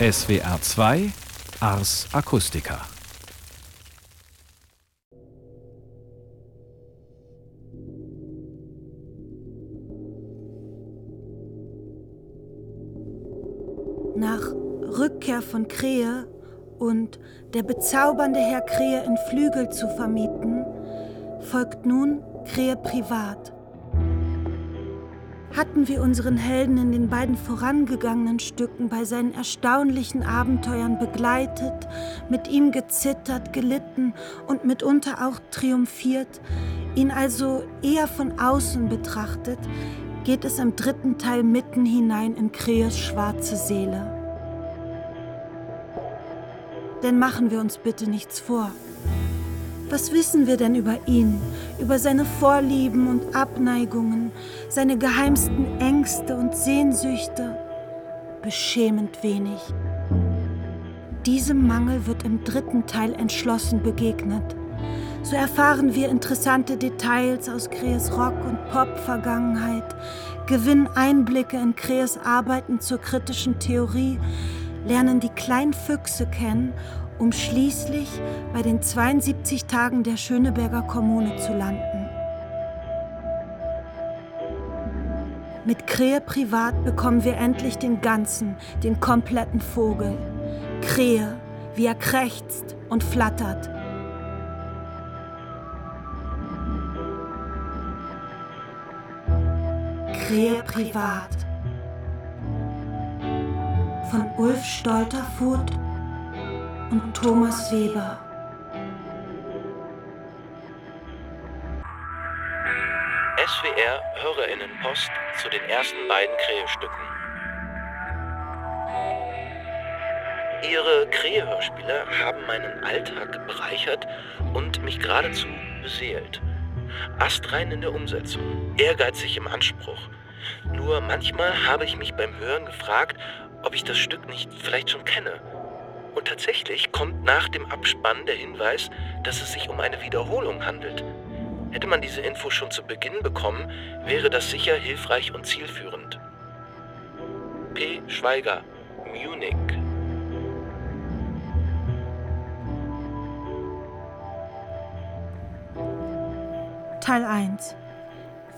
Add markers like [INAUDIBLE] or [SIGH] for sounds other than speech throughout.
SWR 2 Ars Acustica Nach Rückkehr von Krähe und der bezaubernde Herr Krähe in Flügel zu vermieten, folgt nun Krähe privat. Hatten wir unseren Helden in den beiden vorangegangenen Stücken bei seinen erstaunlichen Abenteuern begleitet, mit ihm gezittert, gelitten und mitunter auch triumphiert, ihn also eher von außen betrachtet, geht es im dritten Teil mitten hinein in Krees schwarze Seele. Denn machen wir uns bitte nichts vor. Was wissen wir denn über ihn, über seine Vorlieben und Abneigungen, seine geheimsten Ängste und Sehnsüchte? Beschämend wenig. Diesem Mangel wird im dritten Teil entschlossen begegnet. So erfahren wir interessante Details aus Krees Rock- und Pop-Vergangenheit, gewinnen Einblicke in Krees Arbeiten zur kritischen Theorie, lernen die kleinen Füchse kennen, um schließlich bei den 72 Tagen der Schöneberger Kommune zu landen. Mit Krähe privat bekommen wir endlich den ganzen, den kompletten Vogel. Krähe, wie er krächzt und flattert, Krähe privat von Ulf Stolterfuth und Thomas Weber. SWR Hörerinnenpost zu den ersten beiden Krähe-Stücken. Ihre Krähe-Hörspiele haben meinen Alltag bereichert und mich geradezu beseelt. Astrein in der Umsetzung, ehrgeizig im Anspruch. Nur manchmal habe ich mich beim Hören gefragt, ob ich das Stück nicht vielleicht schon kenne. Und tatsächlich kommt nach dem Abspann der Hinweis, dass es sich um eine Wiederholung handelt. Hätte man diese Info schon zu Beginn bekommen, wäre das sicher hilfreich und zielführend. P. Schweiger, Munich. Teil 1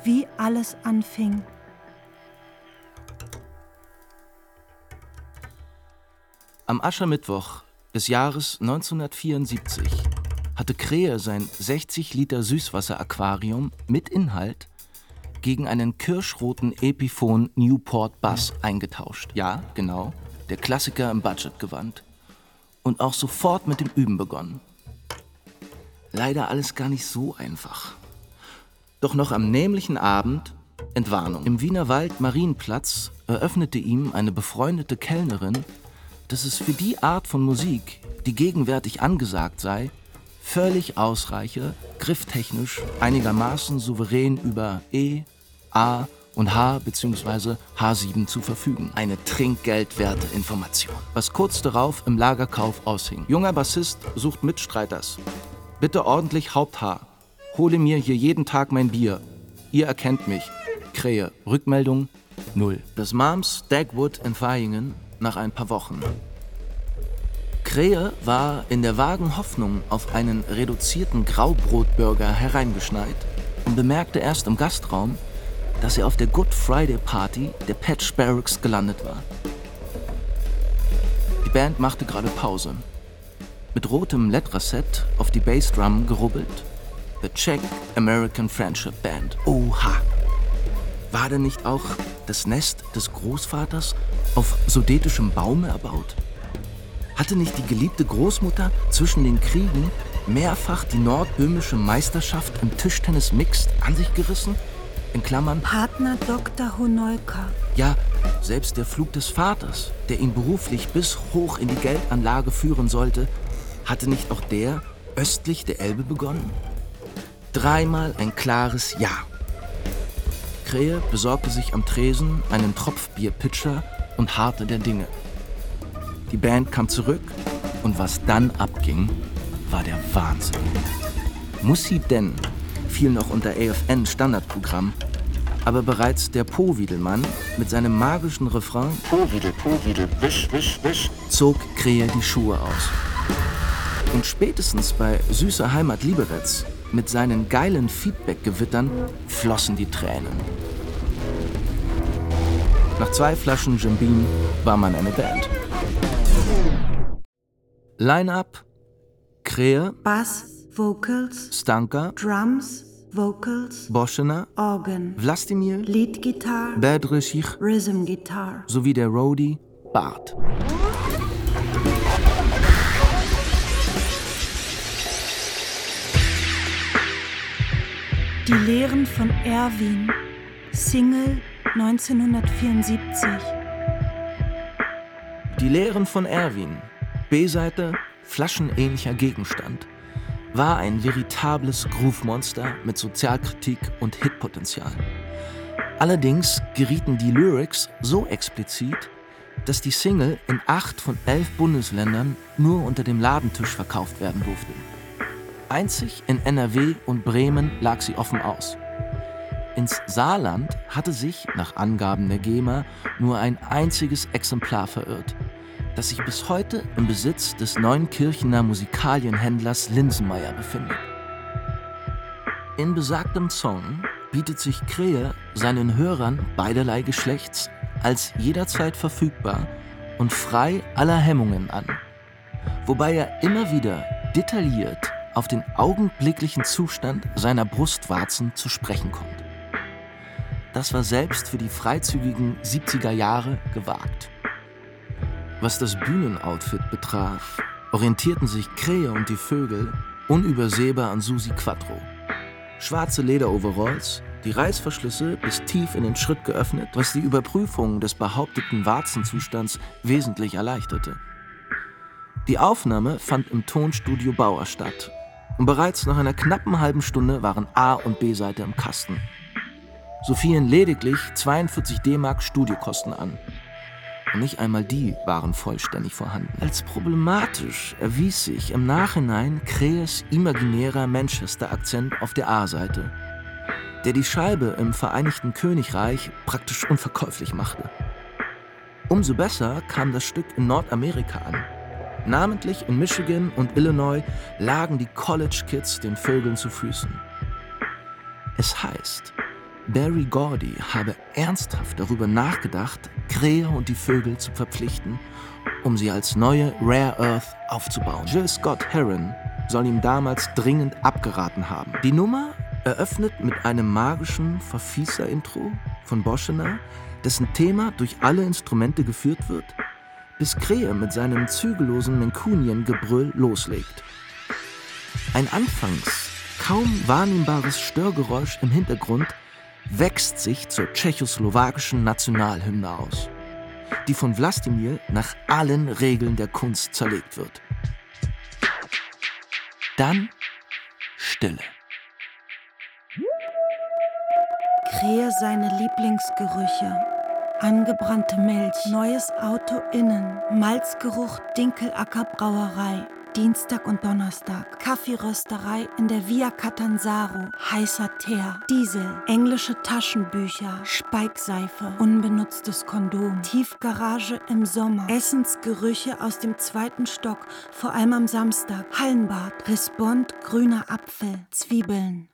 Wie alles anfing. Am Aschermittwoch des Jahres 1974 hatte Krähe sein 60 Liter Süßwasser-Aquarium mit Inhalt gegen einen kirschroten Epiphone Newport Bass eingetauscht. Ja, genau, der Klassiker im Budgetgewand. Und auch sofort mit dem Üben begonnen. Leider alles gar nicht so einfach. Doch noch am nämlichen Abend, Entwarnung, im Wiener Wald Marienplatz eröffnete ihm eine befreundete Kellnerin, dass es für die Art von Musik, die gegenwärtig angesagt sei, völlig ausreiche, grifftechnisch einigermaßen souverän über E, A und H bzw. H7 zu verfügen. Eine trinkgeldwerte Information. Was kurz darauf im Lagerkauf aushing. Junger Bassist sucht Mitstreiters. Bitte ordentlich Haupthaar. Hole mir hier jeden Tag mein Bier. Ihr erkennt mich. Krähe. Rückmeldung null. Das Mams Dagwood in Vaihingen nach ein paar Wochen. Krähe war in der vagen Hoffnung auf einen reduzierten Graubrotburger hereingeschneit und bemerkte erst im Gastraum, dass er auf der Good Friday Party der Patch Barracks gelandet war. Die Band machte gerade Pause. Mit rotem LED-Rasett auf die Bassdrum gerubbelt. The Czech American Friendship Band. Oha! War denn nicht auch das Nest des Großvaters auf sudetischem Baume erbaut? Hatte nicht die geliebte Großmutter zwischen den Kriegen mehrfach die nordböhmische Meisterschaft im Tischtennis Mixed an sich gerissen? In Klammern Partner Dr. Honolka. Ja, selbst der Flug des Vaters, der ihn beruflich bis hoch in die Geldanlage führen sollte, hatte nicht auch der östlich der Elbe begonnen? Dreimal ein klares Ja. Krähe besorgte sich am Tresen einen Tropfbierpitcher und harte der Dinge. Die Band kam zurück und was dann abging, war der Wahnsinn. Muss sie denn fiel noch unter AFN Standardprogramm, aber bereits der Powiedelmann mit seinem magischen Refrain Powiedel, Powiedel, wisch, wisch, wisch zog Krähe die Schuhe aus. Und spätestens bei Süßer Heimat Lieberetz mit seinen geilen Feedback-Gewittern flossen die Tränen. Nach zwei Flaschen Jim Beam war man eine Band. Line-up: Krähe, Bass, Vocals, Stanka, Drums, Vocals, Boschener, Organ, Vlastimir, Lead Guitar, Bedreschich Rhythm Guitar. sowie der Roadie Bart. Die Lehren von Erwin, Single 1974. Die Lehren von Erwin, B-Seite flaschenähnlicher Gegenstand, war ein veritables Groove-Monster mit Sozialkritik und Hitpotenzial. Allerdings gerieten die Lyrics so explizit, dass die Single in acht von elf Bundesländern nur unter dem Ladentisch verkauft werden durfte. Einzig in NRW und Bremen lag sie offen aus. Ins Saarland hatte sich, nach Angaben der GEMA, nur ein einziges Exemplar verirrt, das sich bis heute im Besitz des Neunkirchener Musikalienhändlers Linsenmeier befindet. In besagtem Song bietet sich Krähe seinen Hörern beiderlei Geschlechts als jederzeit verfügbar und frei aller Hemmungen an, wobei er immer wieder detailliert auf den augenblicklichen Zustand seiner Brustwarzen zu sprechen kommt. Das war selbst für die freizügigen 70er Jahre gewagt. Was das Bühnenoutfit betraf, orientierten sich Krähe und die Vögel unübersehbar an Susi Quattro. Schwarze Lederoveralls, die Reißverschlüsse bis tief in den Schritt geöffnet, was die Überprüfung des behaupteten Warzenzustands wesentlich erleichterte. Die Aufnahme fand im Tonstudio Bauer statt und bereits nach einer knappen halben Stunde waren A- und B-Seite im Kasten. So fielen lediglich 42 D-Mark Studiokosten an. Und nicht einmal die waren vollständig vorhanden. Als problematisch erwies sich im Nachhinein Krähes imaginärer Manchester-Akzent auf der A-Seite, der die Scheibe im Vereinigten Königreich praktisch unverkäuflich machte. Umso besser kam das Stück in Nordamerika an. Namentlich in Michigan und Illinois lagen die College Kids den Vögeln zu Füßen. Es heißt, Barry Gordy habe ernsthaft darüber nachgedacht, Krähe und die Vögel zu verpflichten, um sie als neue Rare Earth aufzubauen. Jill Scott Heron soll ihm damals dringend abgeraten haben. Die Nummer eröffnet mit einem magischen Verfießer-Intro von Boschener, dessen Thema durch alle Instrumente geführt wird, bis Krähe mit seinem zügellosen Menkunien-Gebrüll loslegt. Ein anfangs kaum wahrnehmbares Störgeräusch im Hintergrund wächst sich zur tschechoslowakischen Nationalhymne aus, die von Wladimir nach allen Regeln der Kunst zerlegt wird. Dann Stille. Krähe seine Lieblingsgerüche. Angebrannte Milch, neues Auto innen, Malzgeruch Dinkelacker Brauerei. Dienstag und Donnerstag. Kaffeerösterei in der Via Catanzaro. Heißer Teer. Diesel. Englische Taschenbücher. Speikseife. Unbenutztes Kondom. Tiefgarage im Sommer. Essensgerüche aus dem zweiten Stock. Vor allem am Samstag. Hallenbad. Respond. Grüner Apfel. Zwiebeln.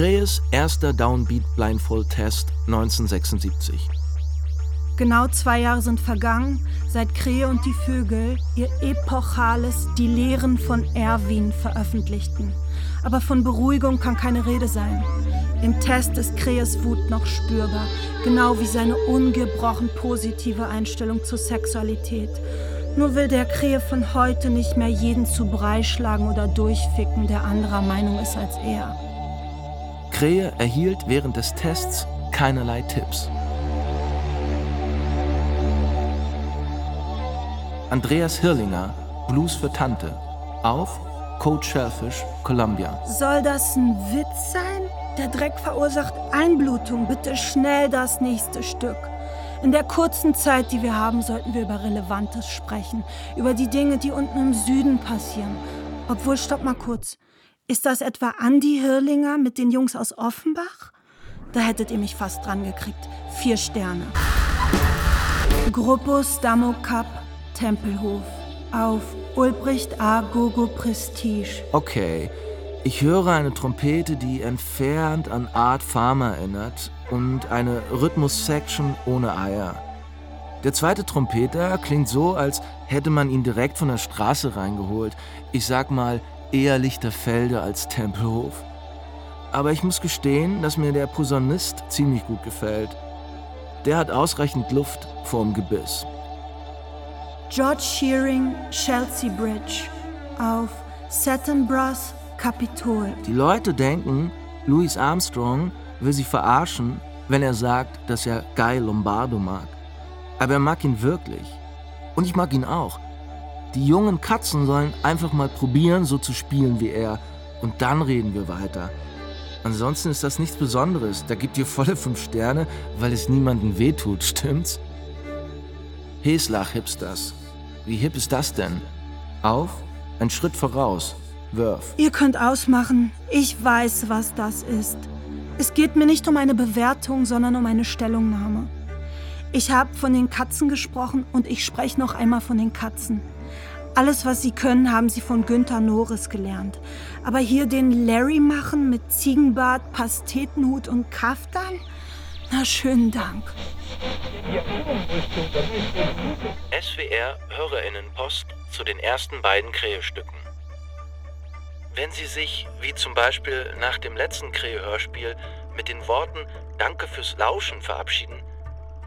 Krähes erster Downbeat Blindfold Test 1976. Genau zwei Jahre sind vergangen, seit Krähe und die Vögel ihr epochales Die Lehren von Erwin veröffentlichten. Aber von Beruhigung kann keine Rede sein. Im Test ist Krähes Wut noch spürbar, genau wie seine ungebrochen positive Einstellung zur Sexualität. Nur will der Krähe von heute nicht mehr jeden zu Brei schlagen oder durchficken, der anderer Meinung ist als er. Krähe erhielt während des Tests keinerlei Tipps. Andreas Hirlinger, Blues für Tante, auf Code Shellfish, Columbia. Soll das ein Witz sein? Der Dreck verursacht Einblutung. Bitte schnell das nächste Stück. In der kurzen Zeit, die wir haben, sollten wir über Relevantes sprechen. Über die Dinge, die unten im Süden passieren. Obwohl, stopp mal kurz. Ist das etwa Andi Hirlinger mit den Jungs aus Offenbach? Da hättet ihr mich fast dran gekriegt. Vier Sterne. Gruppus Damo Cup, Tempelhof. Auf Ulbricht A. Gogo Prestige. Okay, ich höre eine Trompete, die entfernt an Art Farmer erinnert und eine Rhythmus-Section ohne Eier. Der zweite Trompeter klingt so, als hätte man ihn direkt von der Straße reingeholt. Ich sag mal, eher Lichterfelde als Tempelhof. Aber ich muss gestehen, dass mir der Posaunist ziemlich gut gefällt. Der hat ausreichend Luft vorm Gebiss. George Shearing, Chelsea Bridge. Auf Satin Brass, Kapitol. Die Leute denken, Louis Armstrong will sie verarschen, wenn er sagt, dass er Guy Lombardo mag. Aber er mag ihn wirklich. Und ich mag ihn auch. Die jungen Katzen sollen einfach mal probieren, so zu spielen wie er. Und dann reden wir weiter. Ansonsten ist das nichts Besonderes. Da gibt ihr volle fünf Sterne, weil es niemandem wehtut, [LAUGHS] stimmt's? Heslach Hipsters. Wie hip ist das denn? Auf, ein Schritt voraus. Wurf. Ihr könnt ausmachen. Ich weiß, was das ist. Es geht mir nicht um eine Bewertung, sondern um eine Stellungnahme. Ich habe von den Katzen gesprochen und ich spreche noch einmal von den Katzen. Alles, was sie können, haben sie von Günther Norris gelernt. Aber hier den Larry machen mit Ziegenbart, Pastetenhut und Kaftan? Na, schönen Dank. SWR Hörerinnenpost zu den ersten beiden Krähe-Stücken. Wenn Sie sich, wie zum Beispiel nach dem letzten Krähe-Hörspiel, mit den Worten Danke fürs Lauschen verabschieden,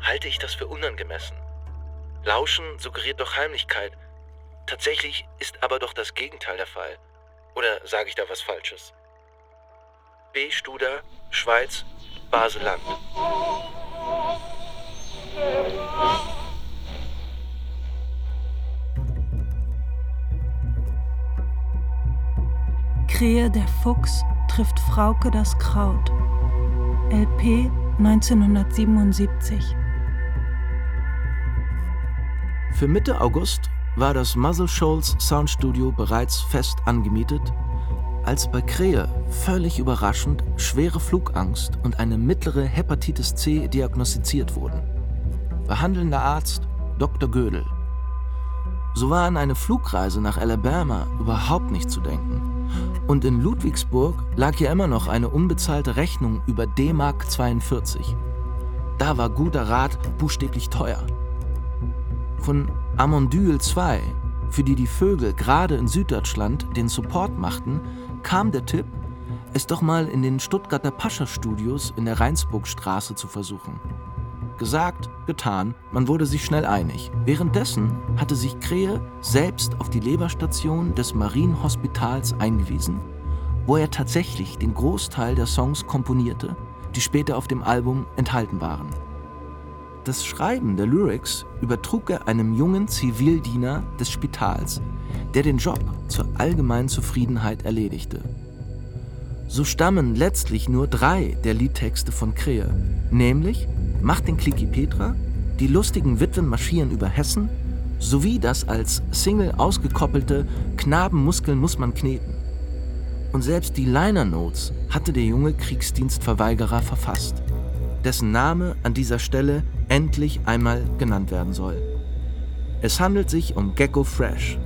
halte ich das für unangemessen. Lauschen suggeriert doch Heimlichkeit. Tatsächlich ist aber doch das Gegenteil der Fall. Oder sage ich da was Falsches? B. Studer, Schweiz, Baseland. Krähe der Fuchs trifft Frauke das Kraut. LP 1977. Für Mitte August war das Muscle Shoals Soundstudio bereits fest angemietet, als bei Krähe völlig überraschend schwere Flugangst und eine mittlere Hepatitis C diagnostiziert wurden. Behandelnder Arzt Dr. Gödel. So war an eine Flugreise nach Alabama überhaupt nicht zu denken. Und in Ludwigsburg lag ja immer noch eine unbezahlte Rechnung über D-Mark 42. Da war guter Rat buchstäblich teuer. Von Amondyl 2, für die die Vögel gerade in Süddeutschland den Support machten, kam der Tipp, es doch mal in den Stuttgarter Pascha-Studios in der Rheinsburgstraße zu versuchen. Gesagt, getan, man wurde sich schnell einig. Währenddessen hatte sich Krähe selbst auf die Leberstation des Marienhospitals eingewiesen, wo er tatsächlich den Großteil der Songs komponierte, die später auf dem Album enthalten waren. Das Schreiben der Lyrics übertrug er einem jungen Zivildiener des Spitals, der den Job zur allgemeinen Zufriedenheit erledigte. So stammen letztlich nur drei der Liedtexte von Krähe, nämlich Macht den Kliki Petra, Die lustigen Witwen marschieren über Hessen sowie das als Single ausgekoppelte Knabenmuskeln muss man kneten. Und selbst die Liner Notes hatte der junge Kriegsdienstverweigerer verfasst, dessen Name an dieser Stelle endlich einmal genannt werden soll. Es handelt sich um Gecko Fresh,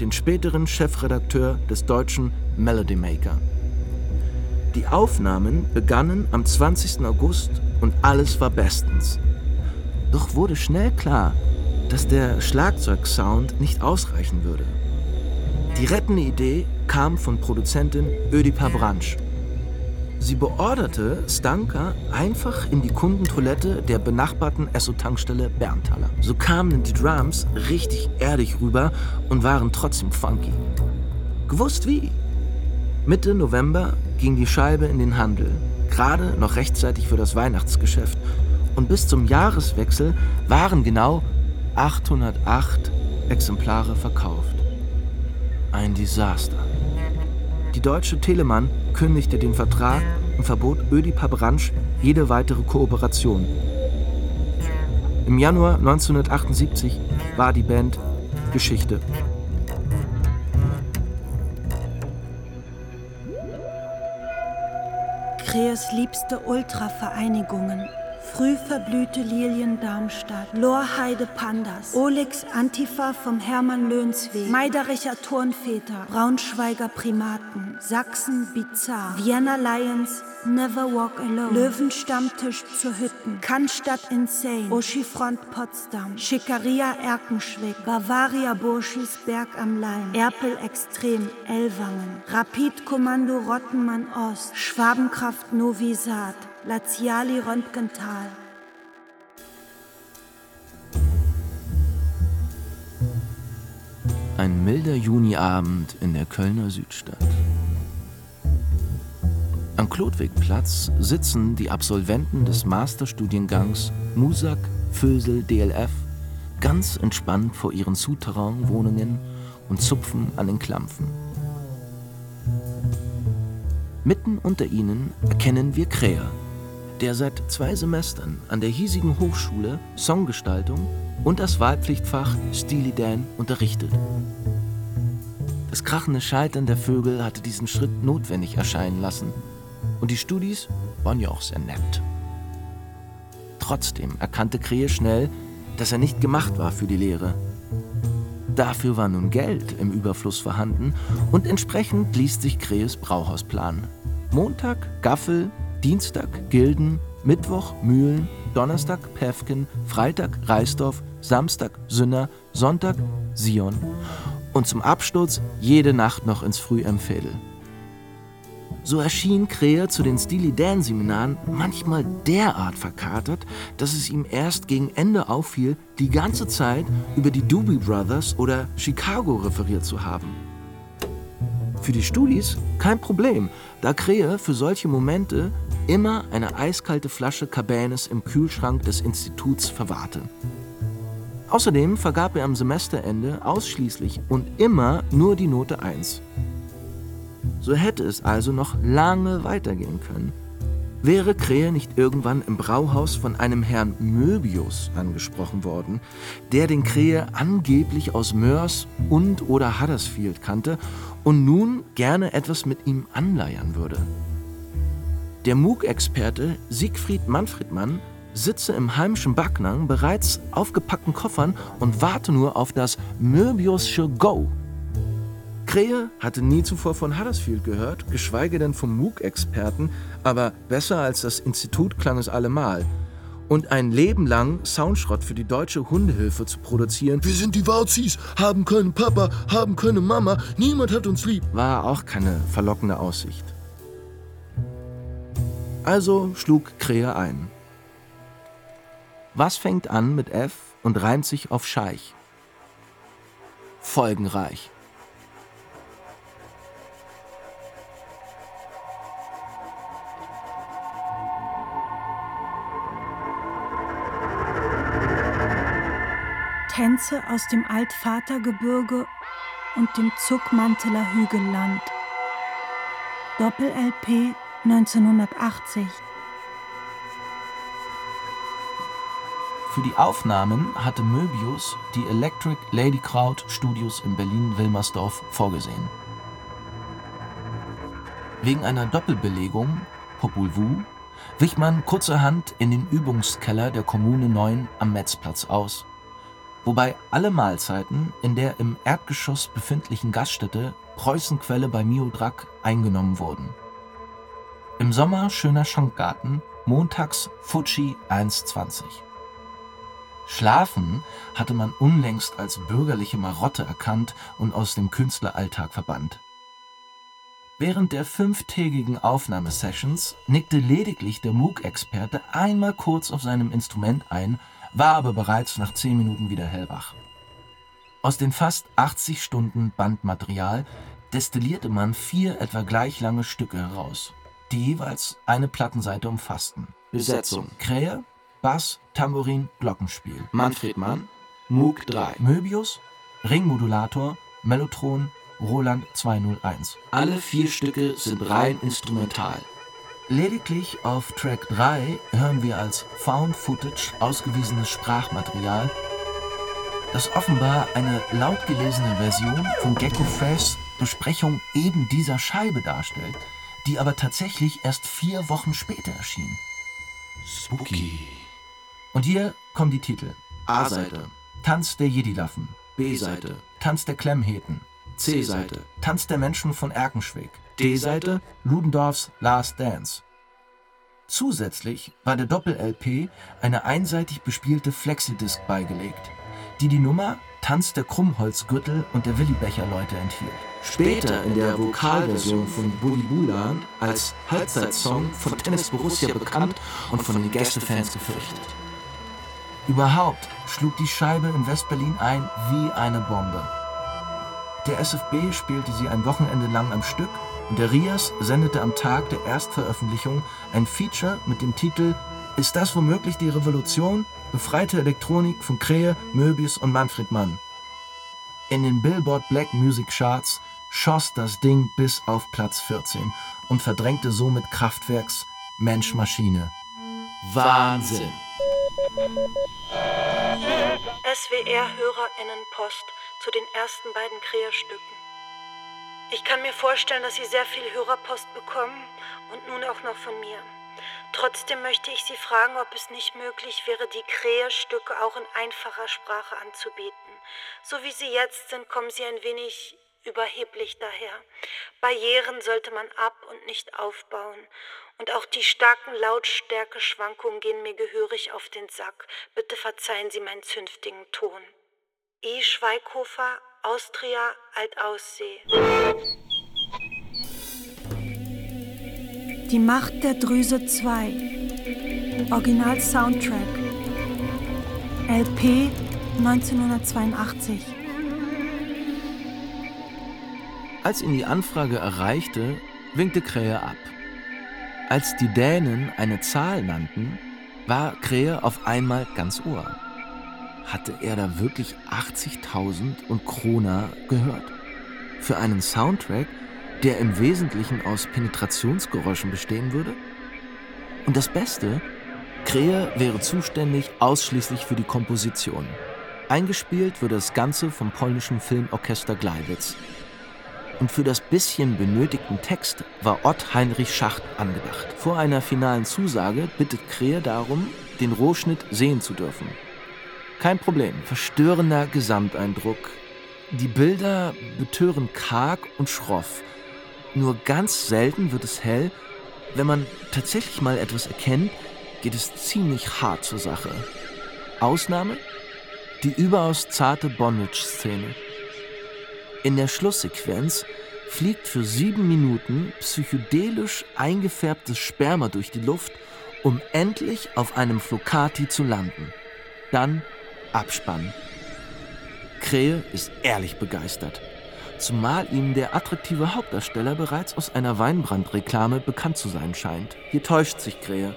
den späteren Chefredakteur des deutschen Melody Maker. Die Aufnahmen begannen am 20. August und alles war bestens. Doch wurde schnell klar, dass der Schlagzeugsound nicht ausreichen würde. Die rettende Idee kam von Produzentin Ödipa Branch. Sie beorderte Stanka einfach in die Kundentoilette der benachbarten Esso-Tankstelle Berntaler. So kamen die Drums richtig erdig rüber und waren trotzdem funky. Gewusst wie? Mitte November ging die Scheibe in den Handel, gerade noch rechtzeitig für das Weihnachtsgeschäft. Und bis zum Jahreswechsel waren genau 808 Exemplare verkauft. Ein Desaster. Die Deutsche Telemann kündigte den Vertrag und verbot Ödipa Branch jede weitere Kooperation. Im Januar 1978 war die Band Geschichte. Kreers liebste Ultra-Vereinigungen Früh verblühte Lilien Darmstadt, Lorheide Pandas, Olix Antifa vom Hermann Löhnsweg, Meidericher Turnväter, Braunschweiger Primaten, Sachsen Bizarre, Vienna Lions, Never Walk Alone, Löwenstammtisch zur Hütten, Cannstatt Insane, Oschifront Potsdam, Schickeria Erkenschwick, Bavaria Burschis Berg am Leim, Erpel Extrem Ellwangen, Rapidkommando Rottenmann Ost, Schwabenkraft Novi Sad, Laziali Röntgental. Ein milder Juniabend in der Kölner Südstadt. Am Klodwigplatz sitzen die Absolventen des Masterstudiengangs Musak Fösel DLF ganz entspannt vor ihren Souterrain-Wohnungen und zupfen an den Klampfen. Mitten unter ihnen erkennen wir Kräher, der seit zwei Semestern an der hiesigen Hochschule Songgestaltung und das Wahlpflichtfach Steely Dan unterrichtet. Das krachende Scheitern der Vögel hatte diesen Schritt notwendig erscheinen lassen. Und die Studis waren ja auch sehr nett. Trotzdem erkannte Krähe schnell, dass er nicht gemacht war für die Lehre. Dafür war nun Geld im Überfluss vorhanden und entsprechend liest sich Krähes Brauhausplan. Montag Gaffel, Dienstag Gilden, Mittwoch Mühlen, Donnerstag Päfken, Freitag Reisdorf, Samstag Sünner, Sonntag Sion und zum Absturz jede Nacht noch ins Frühempfädel. So erschien Krähe zu den Steely Dan Seminaren manchmal derart verkatert, dass es ihm erst gegen Ende auffiel, die ganze Zeit über die Doobie Brothers oder Chicago referiert zu haben. Für die Studis kein Problem, da Krähe für solche Momente immer eine eiskalte Flasche Cabernet im Kühlschrank des Instituts verwahrte. Außerdem vergab er am Semesterende ausschließlich und immer nur die Note 1. So hätte es also noch lange weitergehen können. Wäre Krähe nicht irgendwann im Brauhaus von einem Herrn Möbius angesprochen worden, der den Krähe angeblich aus Mörs und oder Huddersfield kannte und nun gerne etwas mit ihm anleiern würde. Der MOOC-Experte Siegfried Manfredmann sitze im heimischen Backnang bereits aufgepackten Koffern und warte nur auf das Möbiusche Go. Krähe hatte nie zuvor von Huddersfield gehört, geschweige denn vom MOOC-Experten, aber besser als das Institut klang es allemal. Und ein Leben lang Soundschrott für die deutsche Hundehilfe zu produzieren, Wir sind die Wauzis, haben keinen Papa, haben keine Mama, niemand hat uns lieb. war auch keine verlockende Aussicht. Also schlug Krähe ein. Was fängt an mit F und reimt sich auf Scheich? Folgenreich. Tänze aus dem Altvatergebirge und dem Zuckmanteler Hügelland. Doppel-LP 1980. Für die Aufnahmen hatte Möbius die Electric Lady Crowd Studios in Berlin-Wilmersdorf vorgesehen. Wegen einer Doppelbelegung, Popul Vuh, wich man kurzerhand in den Übungskeller der Kommune 9 am Metzplatz aus, wobei alle Mahlzeiten in der im Erdgeschoss befindlichen Gaststätte Preußenquelle bei Miodrack eingenommen wurden. Im Sommer schöner Schankgarten, montags Fuji 1,20. Schlafen hatte man unlängst als bürgerliche Marotte erkannt und aus dem Künstleralltag verbannt. Während der fünftägigen Aufnahmesessions nickte lediglich der MOOC-Experte einmal kurz auf seinem Instrument ein, war aber bereits nach zehn Minuten wieder hellwach. Aus den fast 80 Stunden Bandmaterial destillierte man vier etwa gleich lange Stücke heraus, die jeweils eine Plattenseite umfassten. Besetzung: Krähe, Bass, Tambourin, Glockenspiel. Manfred Mann, Moog 3. Möbius, Ringmodulator, Mellotron, Roland 201. Alle vier Stücke sind rein instrumental. Lediglich auf Track 3 hören wir als Found Footage ausgewiesenes Sprachmaterial, das offenbar eine laut gelesene Version von Gecko Freshs Besprechung eben dieser Scheibe darstellt, die aber tatsächlich erst vier Wochen später erschien. Spooky. Und hier kommen die Titel. A-Seite, Tanz der Jedilaffen. B-Seite, Tanz der Klemmheten. C-Seite, Tanz der Menschen von Erkenschwick. D-Seite, Ludendorffs Last Dance. Zusätzlich war der Doppel-LP eine einseitig bespielte Flexidisc beigelegt, die die Nummer Tanz der Krummholzgürtel und der Willibecher-Leute enthielt. Später in der Vokalversion von Bully Bulan als Halbzeitsong von Tennis Borussia bekannt und von den Gästefans gefürchtet. Überhaupt schlug die Scheibe in Westberlin ein wie eine Bombe. Der SFB spielte sie ein Wochenende lang am Stück und der Rias sendete am Tag der Erstveröffentlichung ein Feature mit dem Titel Ist das womöglich die Revolution? Befreite Elektronik von Krähe, Möbius und Manfred Mann. In den Billboard Black Music Charts schoss das Ding bis auf Platz 14 und verdrängte somit Kraftwerks Mensch Maschine. Wahnsinn! SWR-HörerInnenpost zu den ersten beiden Kräherstücken. Ich kann mir vorstellen, dass Sie sehr viel Hörerpost bekommen und nun auch noch von mir. Trotzdem möchte ich Sie fragen, ob es nicht möglich wäre, die Kräherstücke auch in einfacher Sprache anzubieten. So wie sie jetzt sind, kommen sie ein wenig überheblich daher. Barrieren sollte man ab und nicht aufbauen. Und auch die starken Lautstärkeschwankungen gehen mir gehörig auf den Sack. Bitte verzeihen Sie meinen zünftigen Ton. I. Schweighofer, Austria, Altaussee. Die Macht der Drüse 2. Original Soundtrack. LP 1982. Als ihn die Anfrage erreichte, winkte Krähe ab. Als die Dänen eine Zahl nannten, war Krähe auf einmal ganz Ohr. Hatte er da wirklich 80.000 und Krona gehört? Für einen Soundtrack, der im Wesentlichen aus Penetrationsgeräuschen bestehen würde? Und das Beste, Krähe wäre zuständig ausschließlich für die Komposition. Eingespielt würde das Ganze vom polnischen Filmorchester Gleiwitz. Und für das bisschen benötigten Text war Ott Heinrich Schacht angedacht. Vor einer finalen Zusage bittet Krähe darum, den Rohschnitt sehen zu dürfen. Kein Problem, verstörender Gesamteindruck. Die Bilder betören karg und schroff. Nur ganz selten wird es hell. Wenn man tatsächlich mal etwas erkennt, geht es ziemlich hart zur Sache. Ausnahme? Die überaus zarte Bondage-Szene. In der Schlusssequenz fliegt für sieben Minuten psychedelisch eingefärbtes Sperma durch die Luft, um endlich auf einem Flocati zu landen. Dann Abspann. Krähe ist ehrlich begeistert. Zumal ihm der attraktive Hauptdarsteller bereits aus einer Weinbrandreklame bekannt zu sein scheint. Hier täuscht sich Krähe.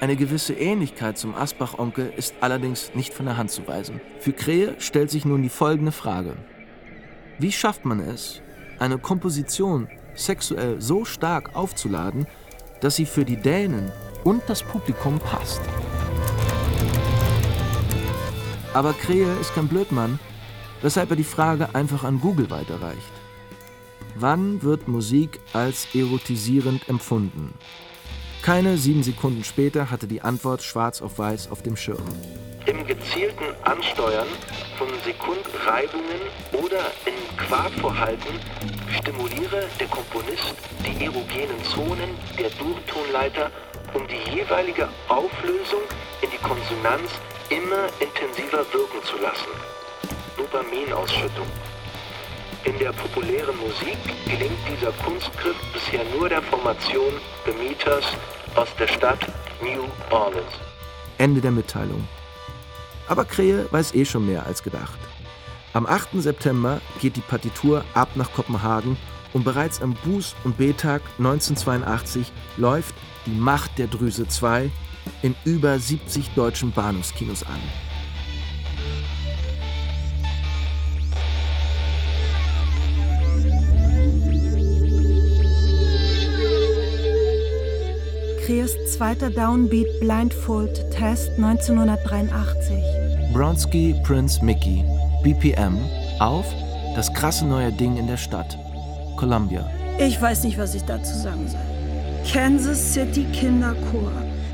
Eine gewisse Ähnlichkeit zum Asbach-Onkel ist allerdings nicht von der Hand zu weisen. Für Krähe stellt sich nun die folgende Frage. Wie schafft man es, eine Komposition sexuell so stark aufzuladen, dass sie für die Dänen und das Publikum passt? Aber Krähe ist kein Blödmann, weshalb er die Frage einfach an Google weiterreicht. Wann wird Musik als erotisierend empfunden? Keine sieben Sekunden später hatte die Antwort schwarz auf weiß auf dem Schirm. Im gezielten Ansteuern von Sekundreibungen oder in Quarkvorhalten stimuliere der Komponist die erogenen Zonen der Durtonleiter, um die jeweilige Auflösung in die Konsonanz immer intensiver wirken zu lassen. Dopaminausschüttung. In der populären Musik gelingt dieser Kunstgriff bisher nur der Formation The Meters aus der Stadt New Orleans. Ende der Mitteilung. Aber Krähe weiß eh schon mehr als gedacht. Am 8. September geht die Partitur ab nach Kopenhagen und bereits am Buß- und B-Tag 1982 läuft Die Macht der Drüse 2 in über 70 deutschen Bahnhofskinos an. Krees zweiter Downbeat Blindfold Test 1983. Bronski Prince Mickey, BPM, auf Das krasse neue Ding in der Stadt, Columbia. Ich weiß nicht, was ich dazu sagen soll. Kansas City Kinderchor.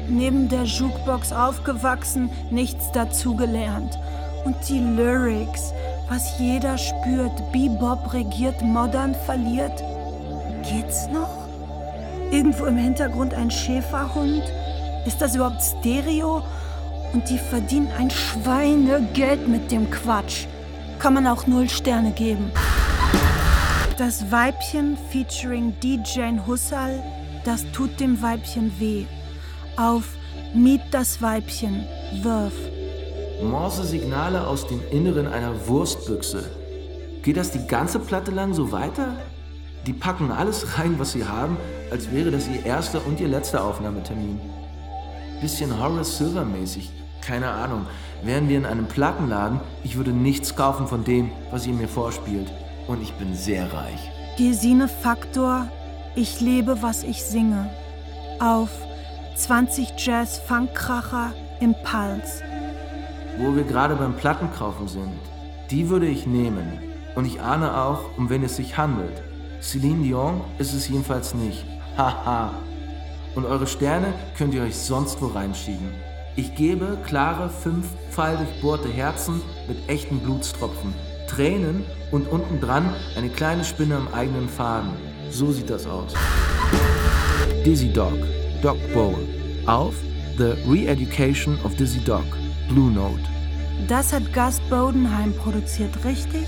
Neben der Jukebox aufgewachsen, nichts dazugelernt. Und die Lyrics, was jeder spürt, Bebop regiert, modern verliert. Geht's noch? Irgendwo im Hintergrund ein Schäferhund? Ist das überhaupt Stereo? Und die verdienen ein Schweinegeld mit dem Quatsch. Kann man auch null Sterne geben. Das Weibchen featuring DJ Hussal, das tut dem Weibchen weh. Auf Miet das Weibchen, wirf. Morse-Signale aus dem Inneren einer Wurstbüchse. Geht das die ganze Platte lang so weiter? Die packen alles rein, was sie haben, als wäre das ihr erster und ihr letzter Aufnahmetermin. Bisschen Horace Silver mäßig, keine Ahnung. Wären wir in einem Plattenladen, ich würde nichts kaufen von dem, was ihr mir vorspielt. Und ich bin sehr reich. Gesine Faktor, ich lebe, was ich singe. Auf 20 Jazz Funkkracher im Pulse. Wo wir gerade beim Plattenkaufen sind, die würde ich nehmen. Und ich ahne auch, um wen es sich handelt. Celine Dion ist es jedenfalls nicht. Haha. Und eure Sterne könnt ihr euch sonst wo reinschieben. Ich gebe klare, fünf pfeildurchbohrte Herzen mit echten Blutstropfen, Tränen und unten dran eine kleine Spinne am eigenen Faden. So sieht das aus. Dizzy Dog, Dog Bowl. Auf The Re-Education of Dizzy Dog, Blue Note. Das hat Gus Bodenheim produziert, richtig?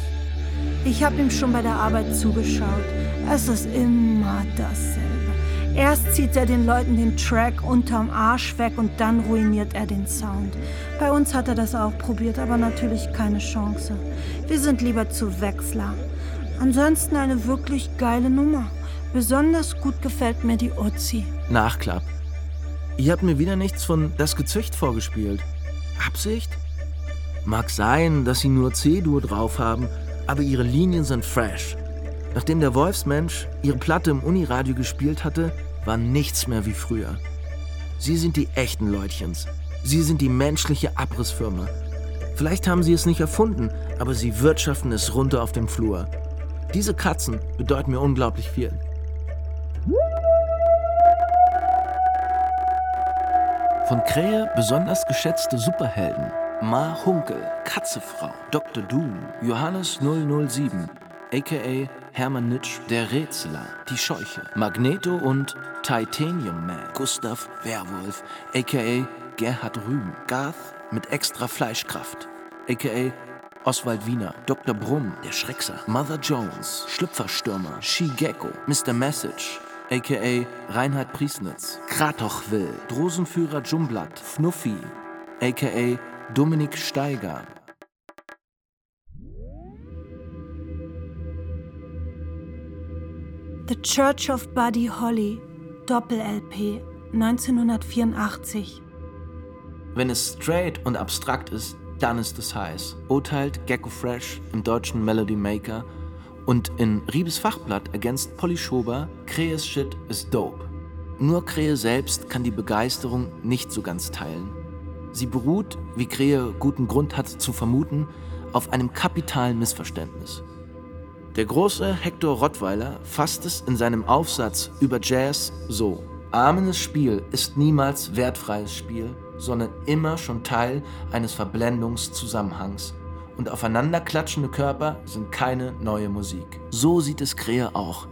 Ich habe ihm schon bei der Arbeit zugeschaut. Es ist immer dasselbe. Erst zieht er den Leuten den Track unterm Arsch weg und dann ruiniert er den Sound. Bei uns hat er das auch probiert, aber natürlich keine Chance. Wir sind lieber zu Wechsler. Ansonsten eine wirklich geile Nummer. Besonders gut gefällt mir die Uzi. Nachklapp. Ihr habt mir wieder nichts von Das Gezücht vorgespielt. Absicht? Mag sein, dass sie nur C-Dur drauf haben, aber ihre Linien sind fresh. Nachdem der Wolfsmensch ihre Platte im Uniradio gespielt hatte, war nichts mehr wie früher. Sie sind die echten Leutchens. Sie sind die menschliche Abrissfirma. Vielleicht haben sie es nicht erfunden, aber sie wirtschaften es runter auf dem Flur. Diese Katzen bedeuten mir unglaublich viel. Von Krähe besonders geschätzte Superhelden Ma Hunkel, Katzefrau, Dr. Doom, Johannes 007, aka Hermann Nitsch, der Rätseler, die Scheuche, Magneto und Titanium Man, Gustav Werwolf, aka Gerhard Rühm, Garth mit extra Fleischkraft, aka Oswald Wiener, Dr. Brumm, der Schreckser, Mother Jones, Schlüpferstürmer, Shigeko, Mr. Message, aka Reinhard Priesnitz, Kratochwill, Drosenführer Jumblatt, Fnuffi, aka Dominik Steiger, The Church of Buddy Holly, Doppel-LP, 1984. Wenn es straight und abstrakt ist, dann ist es heiß, urteilt Gecko Fresh im deutschen Melody Maker und in Riebes Fachblatt ergänzt Polly Schober, Krees Shit ist dope. Nur Krähe selbst kann die Begeisterung nicht so ganz teilen. Sie beruht, wie Krähe guten Grund hat zu vermuten, auf einem kapitalen Missverständnis. Der große Hector Rottweiler fasst es in seinem Aufsatz über Jazz so. Armenes Spiel ist niemals wertfreies Spiel, sondern immer schon Teil eines Verblendungszusammenhangs. Und aufeinanderklatschende Körper sind keine neue Musik. So sieht es Krähe auch.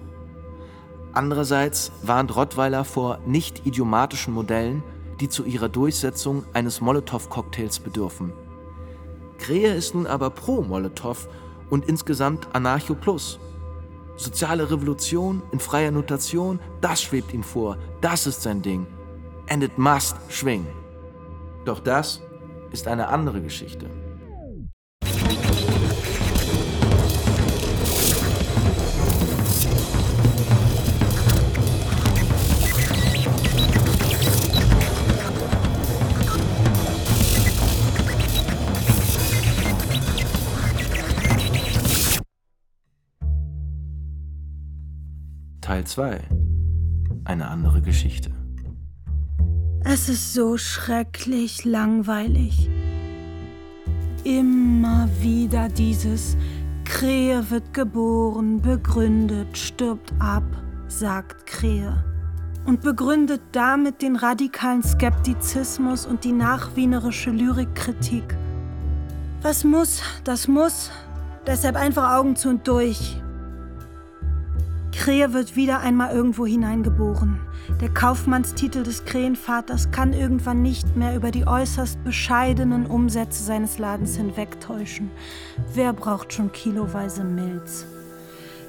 Andererseits warnt Rottweiler vor nicht idiomatischen Modellen, die zu ihrer Durchsetzung eines Molotow-Cocktails bedürfen. Krähe ist nun aber pro Molotow und insgesamt Anarcho Plus. Soziale Revolution in freier Notation, das schwebt ihm vor, das ist sein Ding. And it must schwingen. Doch das ist eine andere Geschichte. Teil 2. Eine andere Geschichte. Es ist so schrecklich langweilig. Immer wieder dieses Krähe wird geboren, begründet, stirbt ab, sagt Krähe. und begründet damit den radikalen Skeptizismus und die nachwienerische Lyrikkritik. Was muss, das muss, deshalb einfach Augen zu und durch. Krähe wird wieder einmal irgendwo hineingeboren. Der Kaufmannstitel des Krähenvaters kann irgendwann nicht mehr über die äußerst bescheidenen Umsätze seines Ladens hinwegtäuschen. Wer braucht schon kiloweise Milz?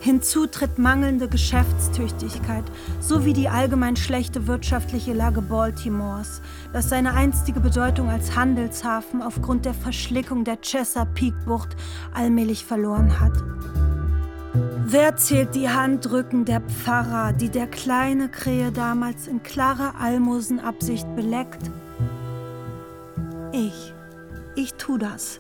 Hinzu tritt mangelnde Geschäftstüchtigkeit sowie die allgemein schlechte wirtschaftliche Lage Baltimores, das seine einstige Bedeutung als Handelshafen aufgrund der Verschlickung der Chesapeake-Bucht allmählich verloren hat. Wer zählt die Handrücken der Pfarrer, die der kleine Krähe damals in klarer Almosenabsicht beleckt? Ich. Ich tu das.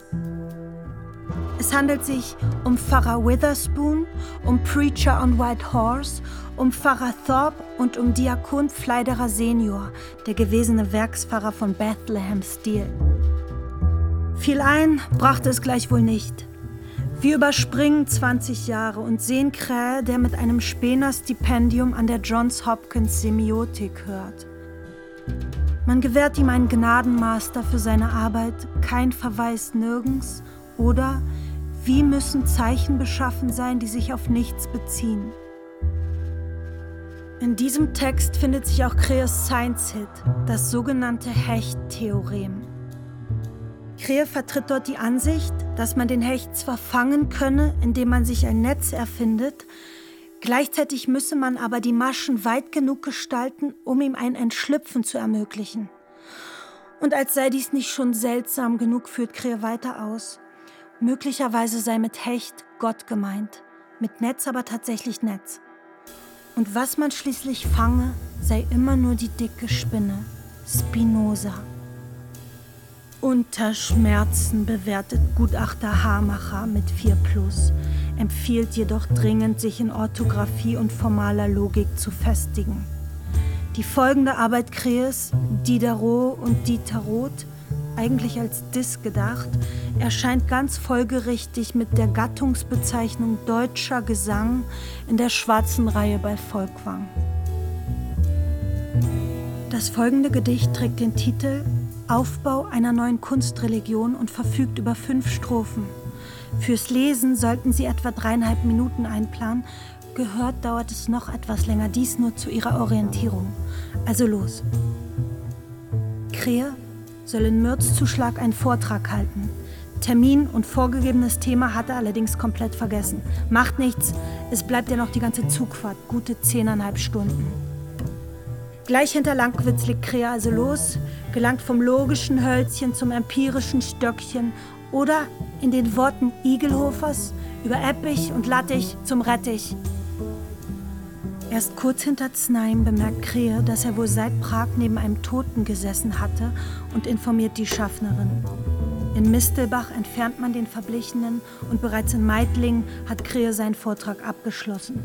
Es handelt sich um Pfarrer Witherspoon, um Preacher on White Horse, um Pfarrer Thorpe und um Diakon Fleiderer Senior, der gewesene Werkspfarrer von Bethlehem Steel. Viel ein brachte es gleichwohl nicht. Wir überspringen 20 Jahre und sehen Krähe, der mit einem Spener-Stipendium an der Johns Hopkins Semiotik hört. Man gewährt ihm einen Gnadenmaster für seine Arbeit, kein Verweis nirgends oder wie müssen Zeichen beschaffen sein, die sich auf nichts beziehen? In diesem Text findet sich auch Krees Science-Hit, das sogenannte Hecht-Theorem. Kreh vertritt dort die Ansicht, dass man den Hecht zwar fangen könne, indem man sich ein Netz erfindet, gleichzeitig müsse man aber die Maschen weit genug gestalten, um ihm ein Entschlüpfen zu ermöglichen. Und als sei dies nicht schon seltsam genug, führt Kreh weiter aus. Möglicherweise sei mit Hecht Gott gemeint, mit Netz aber tatsächlich Netz. Und was man schließlich fange, sei immer nur die dicke Spinne, Spinoza. Unter Schmerzen bewertet Gutachter Hamacher mit 4 Plus, empfiehlt jedoch dringend, sich in Orthographie und formaler Logik zu festigen. Die folgende Arbeit Krees, Diderot und Dieter Roth eigentlich als Diss gedacht, erscheint ganz folgerichtig mit der Gattungsbezeichnung deutscher Gesang in der schwarzen Reihe bei Volkwang. Das folgende Gedicht trägt den Titel Aufbau einer neuen Kunstreligion und verfügt über fünf Strophen. Fürs Lesen sollten Sie etwa dreieinhalb Minuten einplanen. Gehört dauert es noch etwas länger, dies nur zu Ihrer Orientierung. Also los. Krähe soll in Mürzzuschlag einen Vortrag halten. Termin und vorgegebenes Thema hat er allerdings komplett vergessen. Macht nichts, es bleibt ja noch die ganze Zugfahrt, gute zehneinhalb Stunden. Gleich hinter Langwitz liegt Krea also los, gelangt vom logischen Hölzchen zum empirischen Stöckchen oder in den Worten Igelhofers über Eppich und Lattich zum Rettich. Erst kurz hinter Znaim bemerkt Krähe, dass er wohl seit Prag neben einem Toten gesessen hatte und informiert die Schaffnerin. In Mistelbach entfernt man den Verblichenen und bereits in Meidling hat Krähe seinen Vortrag abgeschlossen.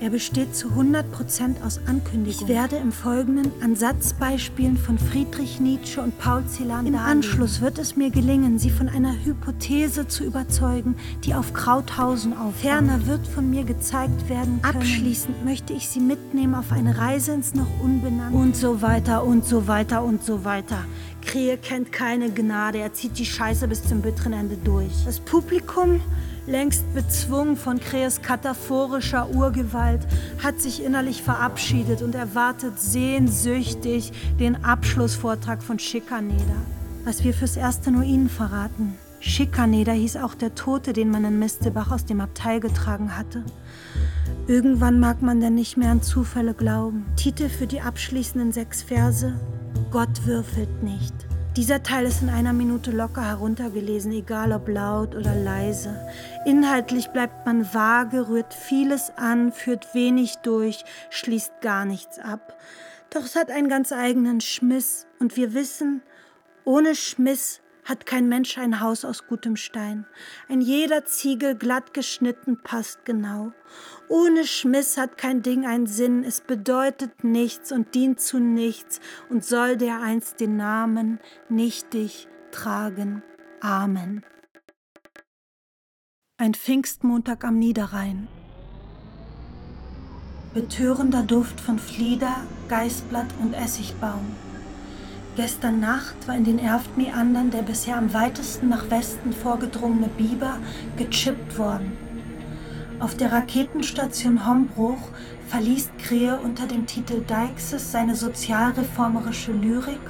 Er besteht zu 100 Prozent aus Ankündigungen. Ich werde im Folgenden an Satzbeispielen von Friedrich Nietzsche und Paul Celan Im Anschluss wird es mir gelingen, Sie von einer Hypothese zu überzeugen, die auf Krauthausen auf. Ferner wird von mir gezeigt werden können. Abschließend möchte ich Sie mitnehmen auf eine Reise ins noch Unbenannte. Und so weiter und so weiter und so weiter. Krähe kennt keine Gnade, er zieht die Scheiße bis zum bitteren Ende durch. Das Publikum längst bezwungen von Krees kataphorischer Urgewalt, hat sich innerlich verabschiedet und erwartet sehnsüchtig den Abschlussvortrag von Schikaneder. Was wir fürs Erste nur Ihnen verraten. Schikaneder hieß auch der Tote, den man in Mistebach aus dem Abteil getragen hatte. Irgendwann mag man denn nicht mehr an Zufälle glauben. Titel für die abschließenden sechs Verse: Gott würfelt nicht. Dieser Teil ist in einer Minute locker heruntergelesen, egal ob laut oder leise. Inhaltlich bleibt man vage, rührt vieles an, führt wenig durch, schließt gar nichts ab. Doch es hat einen ganz eigenen Schmiss und wir wissen, ohne Schmiss hat kein Mensch ein Haus aus gutem Stein. Ein jeder Ziegel glatt geschnitten passt genau. Ohne Schmiss hat kein Ding einen Sinn, es bedeutet nichts und dient zu nichts und soll der einst den Namen nichtig tragen. Amen. Ein Pfingstmontag am Niederrhein. Betörender Duft von Flieder, Geißblatt und Essigbaum. Gestern Nacht war in den Erftmeandern der bisher am weitesten nach Westen vorgedrungene Biber gechippt worden. Auf der Raketenstation Hombruch verliest Krähe unter dem Titel Deixes seine sozialreformerische Lyrik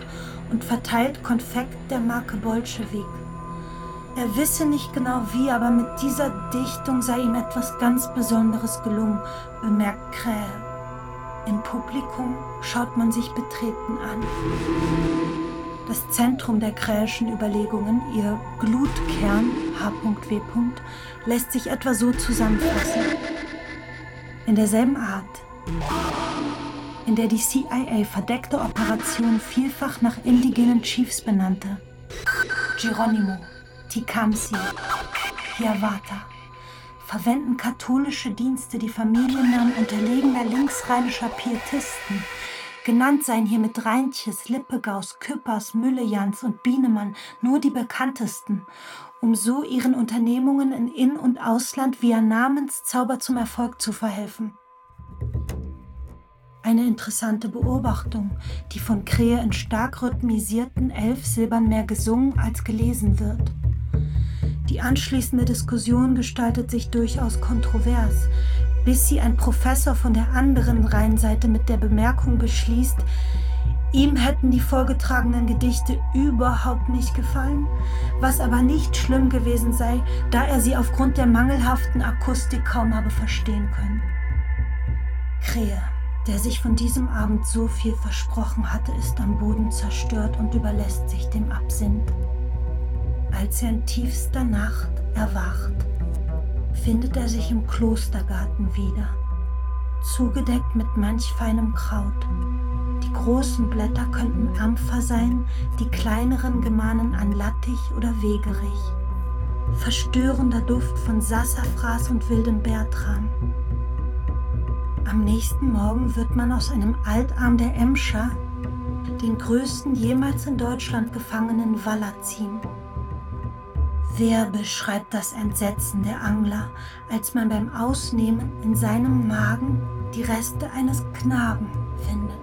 und verteilt Konfekt der Marke Bolschewik. Er wisse nicht genau wie, aber mit dieser Dichtung sei ihm etwas ganz Besonderes gelungen, bemerkt Krähe. Im Publikum schaut man sich betreten an. Das Zentrum der krähischen Überlegungen, ihr Glutkern H.W. lässt sich etwa so zusammenfassen. In derselben Art, in der die CIA verdeckte Operationen vielfach nach indigenen Chiefs benannte. Geronimo, Tecumseh, Hiawatha verwenden katholische Dienste die Familiennamen unterlegener linksrheinischer Pietisten. Genannt seien hier mit Reintjes, Lippegaus, Küppers, Müllejans und Bienemann nur die bekanntesten, um so ihren Unternehmungen in In- und Ausland via Namenszauber zum Erfolg zu verhelfen. Eine interessante Beobachtung, die von Krähe in stark rhythmisierten Elfsilbern mehr gesungen als gelesen wird. Die anschließende Diskussion gestaltet sich durchaus kontrovers, bis sie ein Professor von der anderen Rheinseite mit der Bemerkung beschließt, ihm hätten die vorgetragenen Gedichte überhaupt nicht gefallen, was aber nicht schlimm gewesen sei, da er sie aufgrund der mangelhaften Akustik kaum habe verstehen können. Krähe, der sich von diesem Abend so viel versprochen hatte, ist am Boden zerstört und überlässt sich dem Absinth. Als er in tiefster Nacht erwacht, findet er sich im Klostergarten wieder, zugedeckt mit manch feinem Kraut. Die großen Blätter könnten Ampfer sein, die kleineren gemahnen an Lattich oder Wegerich. Verstörender Duft von Sassafras und wildem Bertram. Am nächsten Morgen wird man aus einem Altarm der Emscher den größten jemals in Deutschland gefangenen Waller ziehen. Wer beschreibt das Entsetzen der Angler, als man beim Ausnehmen in seinem Magen die Reste eines Knaben findet?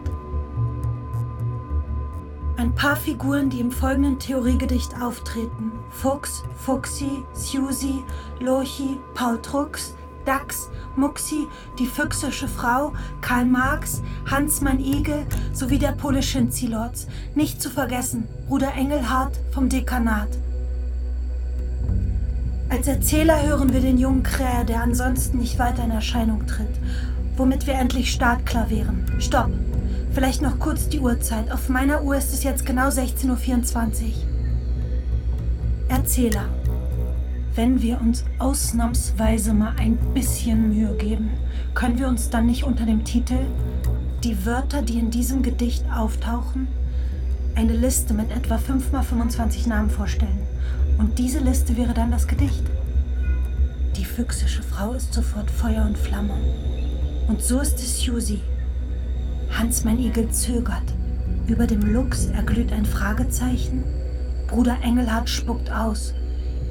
Ein paar Figuren, die im folgenden Theoriegedicht auftreten. Fuchs, Fuchsi, Susi, Lochi, Paul Trux, Dax, Muxi, die füchsische Frau, Karl Marx, Hans mein Igel sowie der Pole. Nicht zu vergessen, Bruder Engelhardt vom Dekanat. Als Erzähler hören wir den jungen Kräher, der ansonsten nicht weiter in Erscheinung tritt, womit wir endlich startklar wären. Stopp! Vielleicht noch kurz die Uhrzeit. Auf meiner Uhr ist es jetzt genau 16.24 Uhr. Erzähler. Wenn wir uns ausnahmsweise mal ein bisschen Mühe geben, können wir uns dann nicht unter dem Titel Die Wörter, die in diesem Gedicht auftauchen, eine Liste mit etwa 5 mal 25 Namen vorstellen. Und diese Liste wäre dann das Gedicht. Die füchsische Frau ist sofort Feuer und Flamme. Und so ist es Susi. Hans mein Igel zögert. Über dem Luchs erglüht ein Fragezeichen. Bruder Engelhardt spuckt aus.